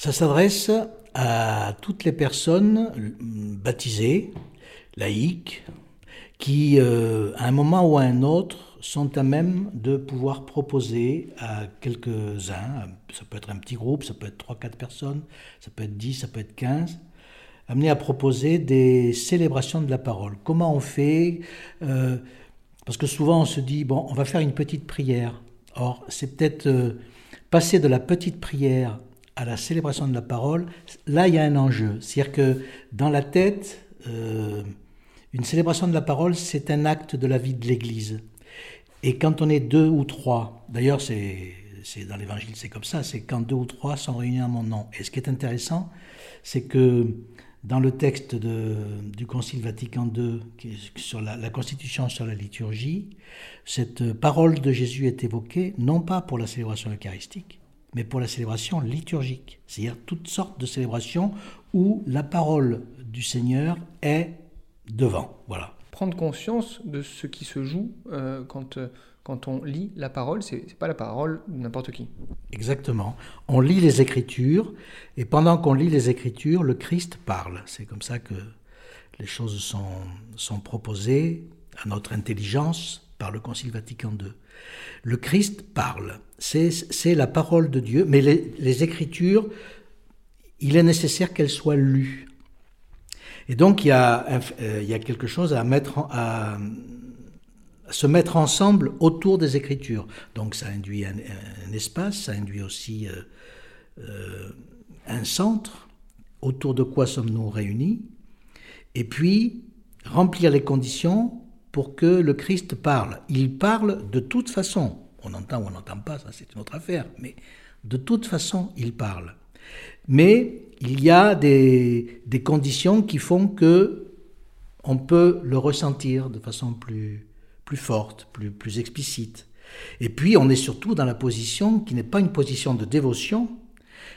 Ça s'adresse à toutes les personnes baptisées, laïques, qui, euh, à un moment ou à un autre, sont à même de pouvoir proposer à quelques-uns, ça peut être un petit groupe, ça peut être 3-4 personnes, ça peut être 10, ça peut être 15, amener à proposer des célébrations de la parole. Comment on fait euh, Parce que souvent on se dit, bon, on va faire une petite prière. Or, c'est peut-être euh, passer de la petite prière à la célébration de la parole, là il y a un enjeu. C'est-à-dire que dans la tête, euh, une célébration de la parole, c'est un acte de la vie de l'Église. Et quand on est deux ou trois, d'ailleurs c'est, dans l'Évangile c'est comme ça, c'est quand deux ou trois sont réunis en mon nom. Et ce qui est intéressant, c'est que dans le texte du Concile Vatican II, sur la, la, Constitution sur la liturgie, cette parole de Jésus est évoquée non pas pour la célébration eucharistique, mais pour la célébration liturgique, c'est-à-dire toutes sortes de célébrations où la parole du Seigneur est devant. Voilà. Prendre conscience de ce qui se joue euh, quand, euh, quand on lit la parole, c'est n'est pas la parole de n'importe qui. Exactement. On lit les Écritures, et pendant qu'on lit les Écritures, le Christ parle. C'est comme ça que les choses sont, sont proposées à notre intelligence par le Concile Vatican II. Le Christ parle, c'est la parole de Dieu, mais les, Écritures, il est nécessaire qu'elles soient lues. Et donc il y a, euh, quelque chose à, se mettre ensemble autour des Écritures. Donc ça induit un, espace, ça induit aussi euh, euh, un centre. Autour de quoi sommes-nous réunis Et puis remplir les conditions pour que le Christ parle. Il parle de toute façon. On entend ou on n'entend pas, ça c'est une autre affaire, mais de toute façon, il parle. Mais il y a des, conditions qui font que on peut le ressentir de façon plus, plus forte, plus, plus explicite. Et puis, on est surtout dans la position qui n'est pas une position de dévotion,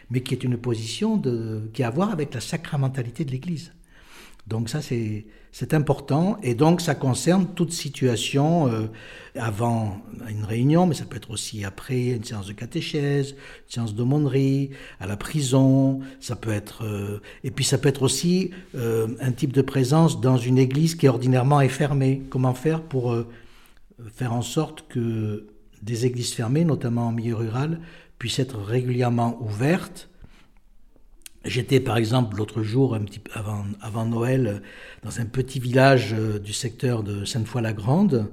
mais qui est une position de, qui a à voir avec la sacramentalité de l'Église. Donc ça, c'est important et donc ça concerne toute situation euh, avant une réunion, mais ça peut être aussi après une séance de catéchèse, une séance d'aumônerie, à la prison, ça peut être euh, et puis ça peut être aussi euh, un type de présence dans une église qui ordinairement est fermée. Comment faire pour faire en sorte que des églises fermées, notamment en milieu rural, puissent être régulièrement ouvertes J'étais par exemple l'autre jour, un petit, avant, Noël, dans un petit village euh, du secteur de Sainte-Foy-la-Grande,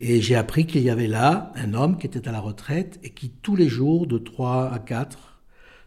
et j'ai appris qu'il y avait là un homme qui était à la retraite et qui tous les jours, de 3 à 4,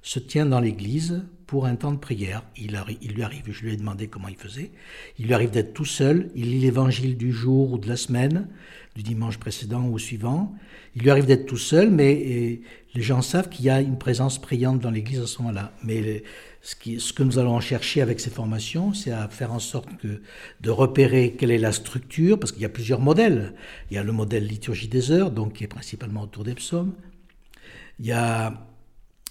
se tient dans l'église pour un temps de prière. Il, lui arrive, je lui ai demandé comment il faisait, il lui arrive d'être tout seul, il lit l'évangile du jour ou de la semaine, du dimanche précédent ou suivant, il lui arrive d'être tout seul, mais les gens savent qu'il y a une présence priante dans l'Église à ce moment-là. Mais ce, ce, que nous allons chercher avec ces formations, c'est à faire en sorte que, de repérer quelle est la structure, parce qu'il y a plusieurs modèles. Il y a le modèle liturgie des heures, donc qui est principalement autour des psaumes. Il y a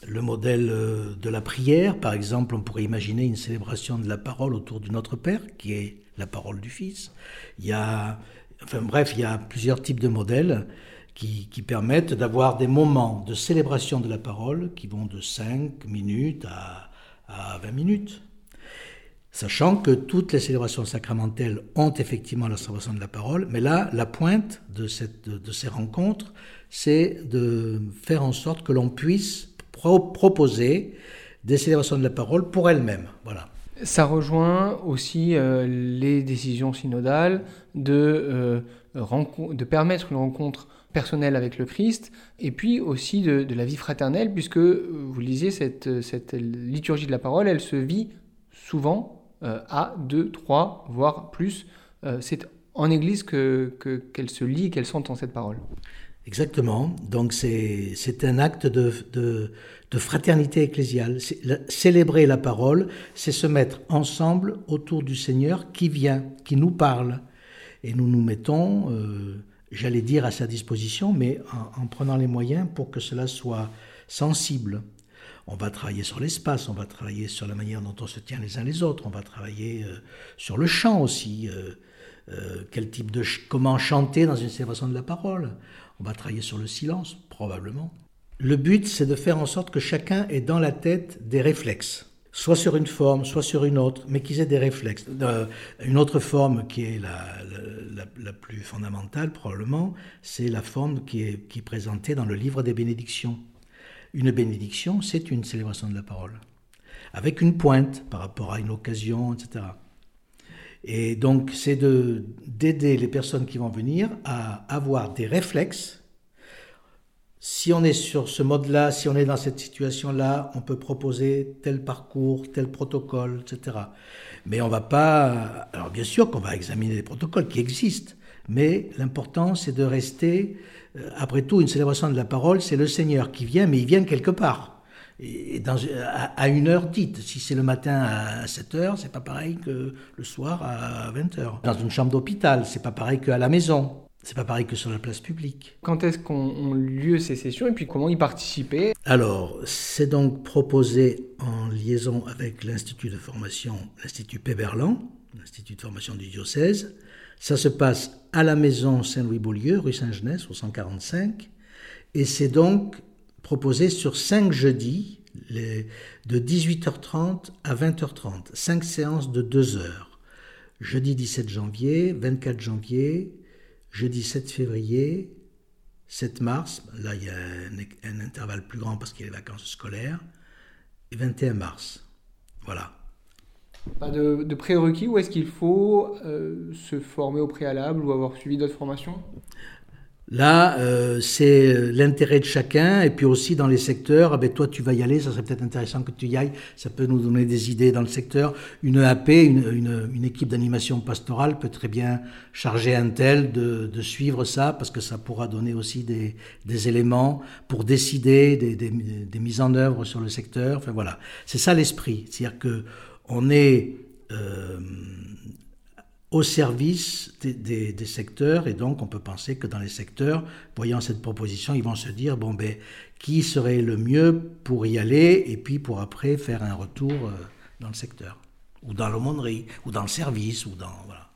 le modèle euh, de la prière, par exemple, on pourrait imaginer une célébration de la parole autour du Notre Père, qui est la parole du Fils. Il y a, enfin bref, il y a plusieurs types de modèles qui, permettent d'avoir des moments de célébration de la parole qui vont de 5 minutes à, à 20 minutes. Sachant que toutes les célébrations sacramentelles ont effectivement la célébration de la parole, mais là, la pointe de, ces rencontres, c'est de faire en sorte que l'on puisse proposer des célébrations de la parole pour elles-mêmes. Voilà. Ça rejoint aussi euh, les décisions synodales de, euh, de permettre une rencontre personnel avec le Christ, et puis aussi de, la vie fraternelle, puisque, euh, vous le disiez, cette, cette, liturgie de la parole, elle se vit souvent à deux, trois, voire plus. C'est en Église qu'elle que, qu'elle se lit, qu'elle s'entend cette parole. Exactement. Donc c'est un acte de, de, fraternité ecclésiale. célébrer la parole, c'est se mettre ensemble autour du Seigneur qui vient, qui nous parle. Et nous nous mettons j'allais dire, à sa disposition, mais en, prenant les moyens pour que cela soit sensible. On va travailler sur l'espace, on va travailler sur la manière dont on se tient les uns les autres, on va travailler euh, sur le chant aussi, euh, euh, quel type de comment chanter dans une célébration de la parole? On va travailler sur le silence, probablement. Le but, c'est de faire en sorte que chacun ait dans la tête des réflexes soit sur une forme, soit sur une autre, mais qu'ils aient des réflexes. Euh, une autre forme qui est la, plus fondamentale, probablement, c'est la forme qui est, qui est présentée dans le livre des bénédictions. Une bénédiction, c'est une célébration de la parole, avec une pointe par rapport à une occasion, etc. Et donc, c'est d'aider les personnes qui vont venir à avoir des réflexes si on est sur ce mode-là, si on est dans cette situation-là, on peut proposer tel parcours, tel protocole, etc. Mais on va pas. Alors bien sûr qu'on va examiner les protocoles qui existent, mais l'important c'est de rester. Euh, après tout, une célébration de la parole, c'est le Seigneur qui vient, mais il vient quelque part. Et dans, à, une heure dite. Si c'est le matin à 7 heures, c'est pas pareil que le soir à 20 heures. Dans une chambre d'hôpital, c'est pas pareil qu'à la maison. C'est pas pareil que sur la place publique. Quand est-ce qu'on lieu ces sessions et puis comment y participer? Alors, c'est donc proposé en liaison avec l'Institut de formation, l'Institut Péberlan, l'Institut de formation du diocèse. Ça se passe à la maison Saint-Louis-Beaulieu, rue Saint-Genès, au 145. Et c'est donc proposé sur cinq jeudis, de 18h30 à 20h30. Cinq séances de deux heures. Jeudi 17 janvier, 24 janvier, jeudi 7 février, 7 mars, là il y a un, intervalle plus grand parce qu'il y a les vacances scolaires, et 21 mars. Voilà. Pas de, prérequis ou est-ce qu'il faut euh, se former au préalable ou avoir suivi d'autres formations? Là, euh, c'est euh, l'intérêt de chacun, et puis aussi dans les secteurs, ah ben toi tu vas y aller, ça serait peut-être intéressant que tu y ailles, ça peut nous donner des idées dans le secteur. Une AP, une, une, équipe d'animation pastorale peut très bien charger un tel de, de, suivre ça, parce que ça pourra donner aussi des, des éléments pour décider des, des, des, mises en œuvre sur le secteur. Enfin voilà, c'est ça l'esprit, c'est-à-dire que on est euh, au service des, secteurs et donc on peut penser que dans les secteurs, voyant cette proposition, ils vont se dire bon ben qui serait le mieux pour y aller et puis pour après faire un retour euh, dans le secteur ou dans l'aumônerie ou dans le service ou dans voilà.